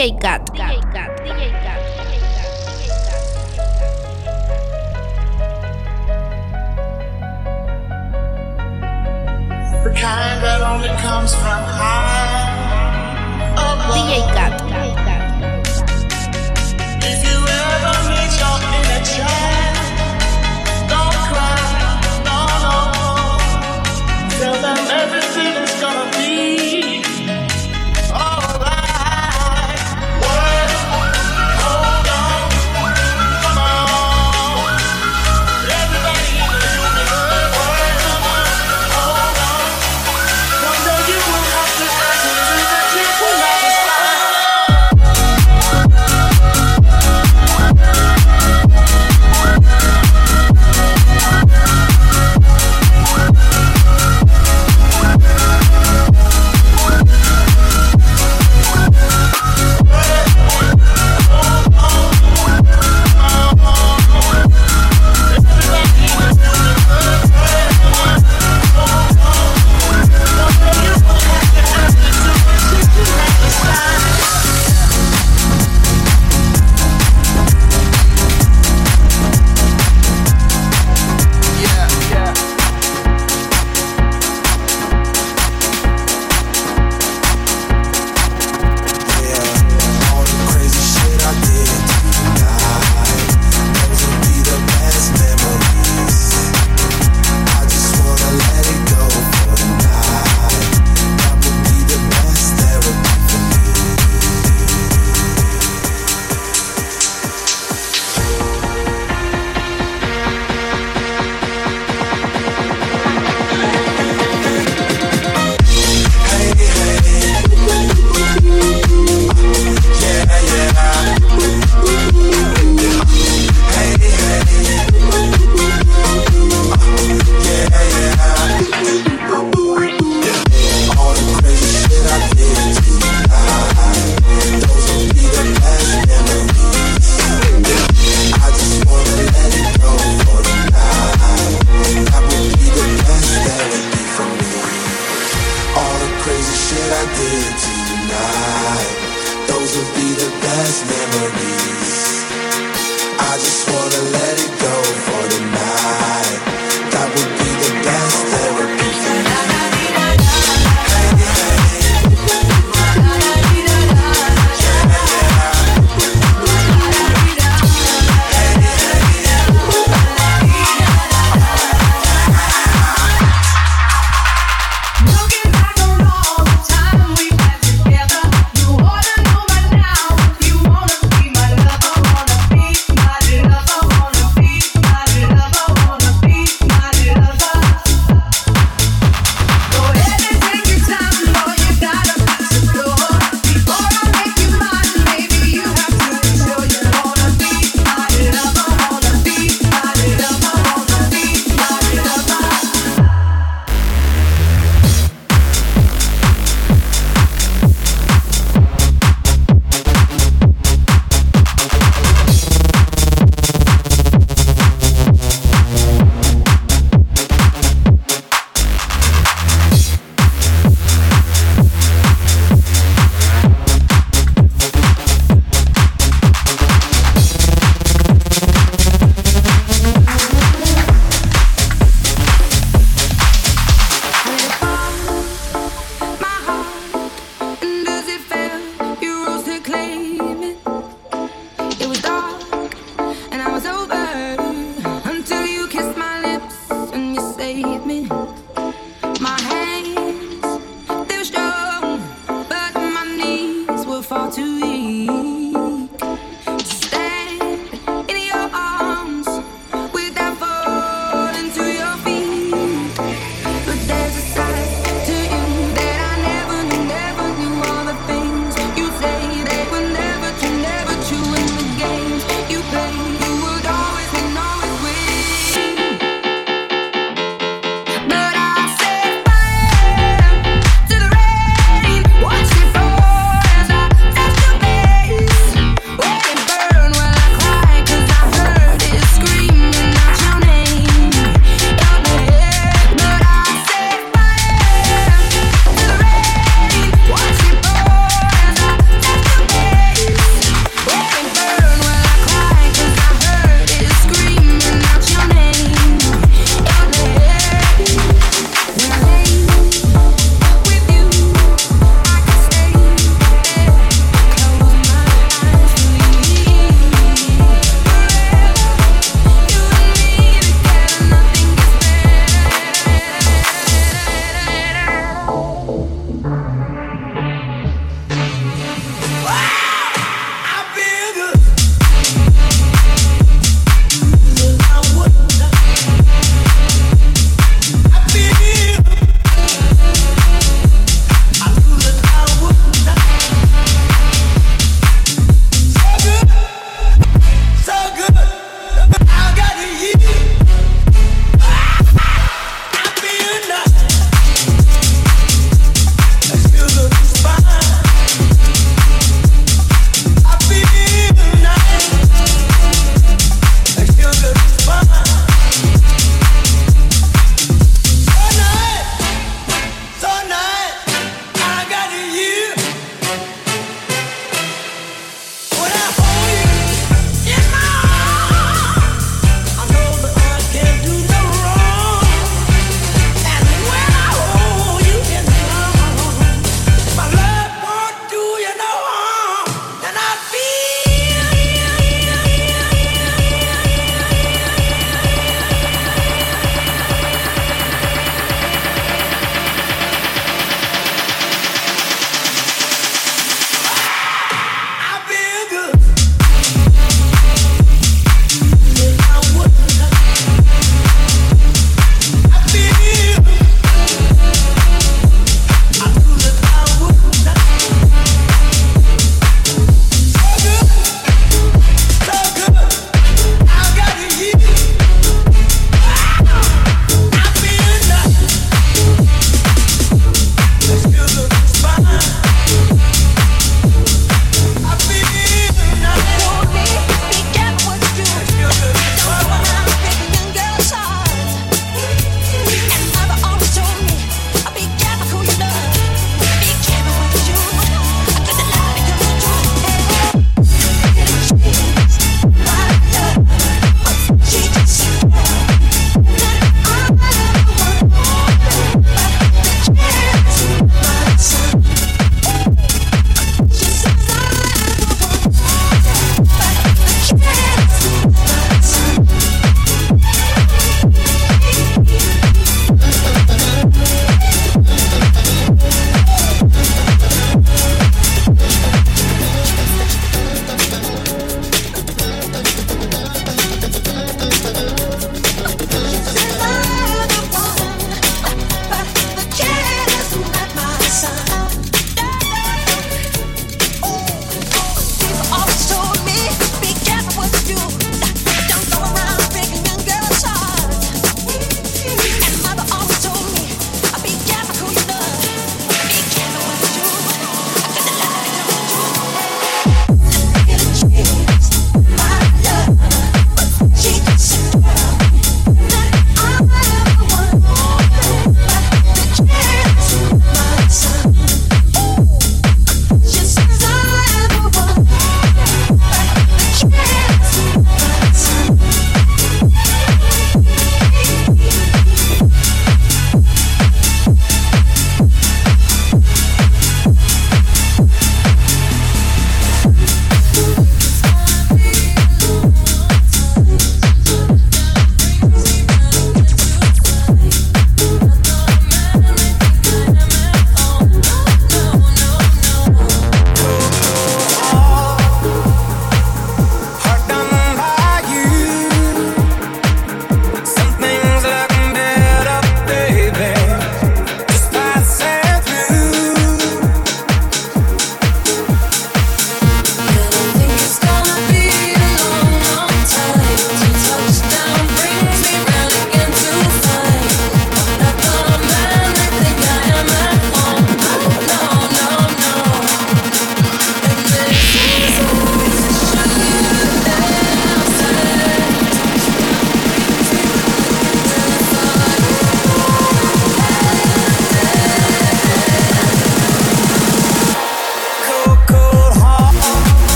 DJ Cat. DJ DJ The kind that only comes from high above. DJ Cat.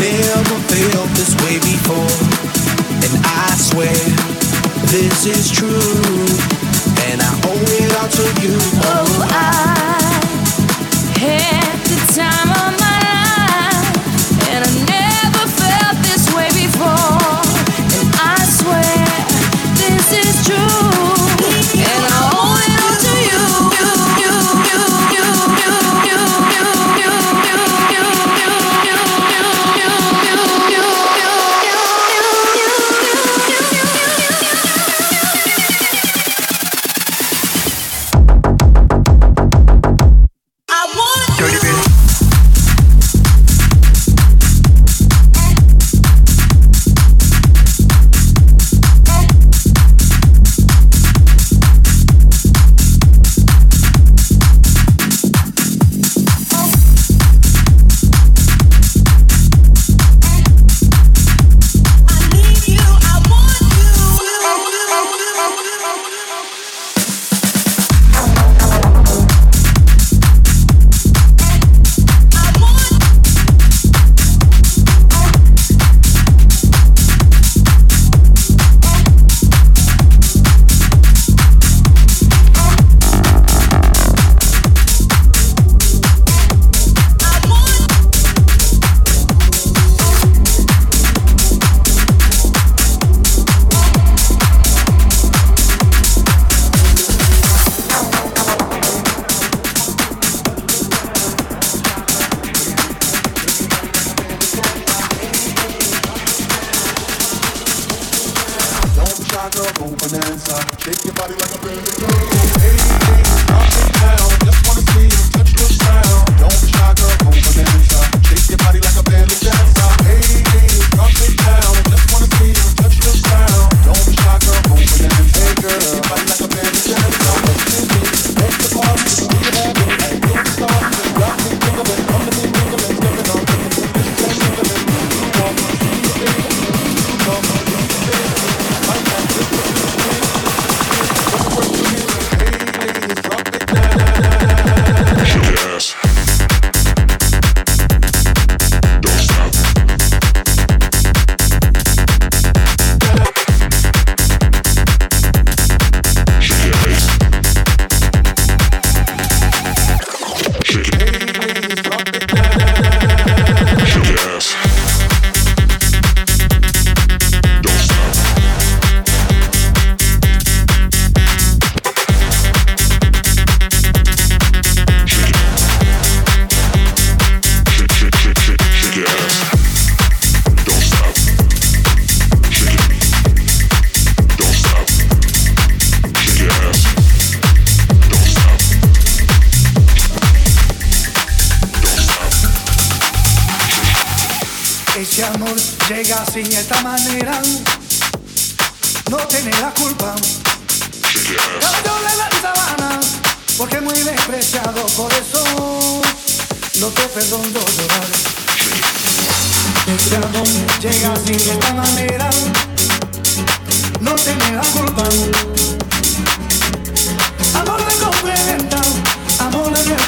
never felt this way before. And I swear this is true. And I owe it all to you. Oh, I had the time of Shake your body like a bandit.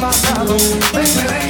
pasado, ven, ven,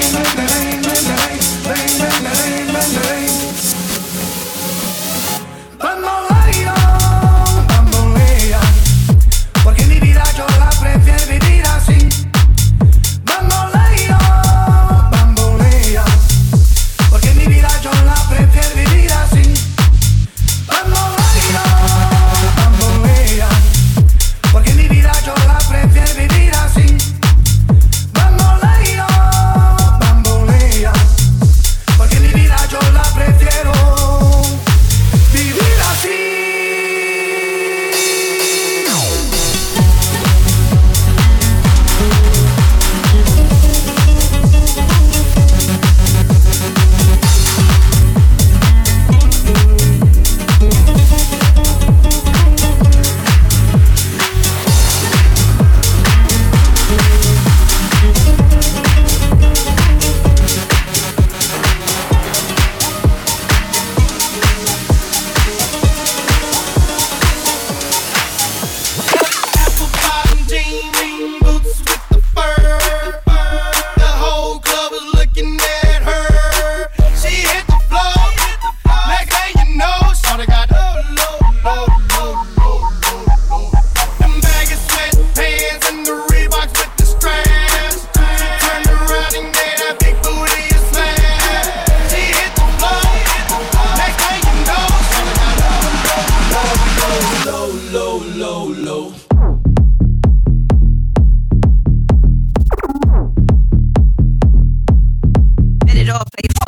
off.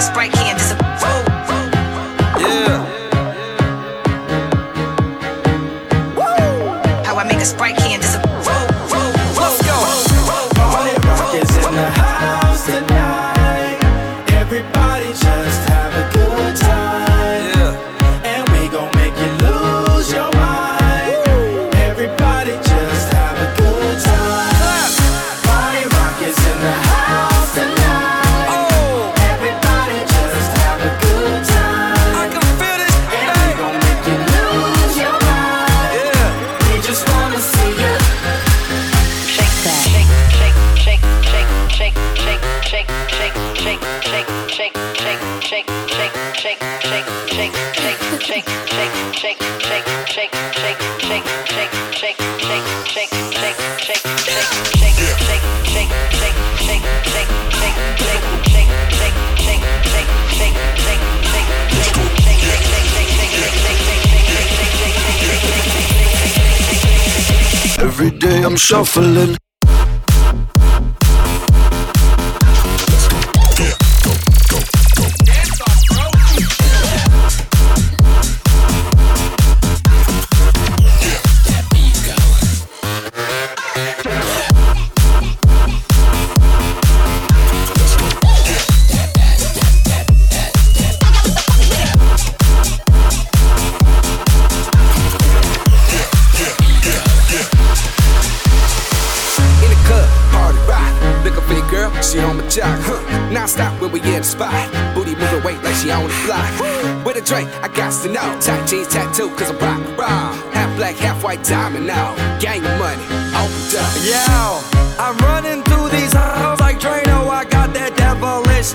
Sprite can I'm shuffling. Dre, I got to know. Tight jeans tattoo, cause I'm rock, raw. Half black, half white diamond now. Gang money, opened up. Yo, I'm running through these halls like Drano. I got that devilish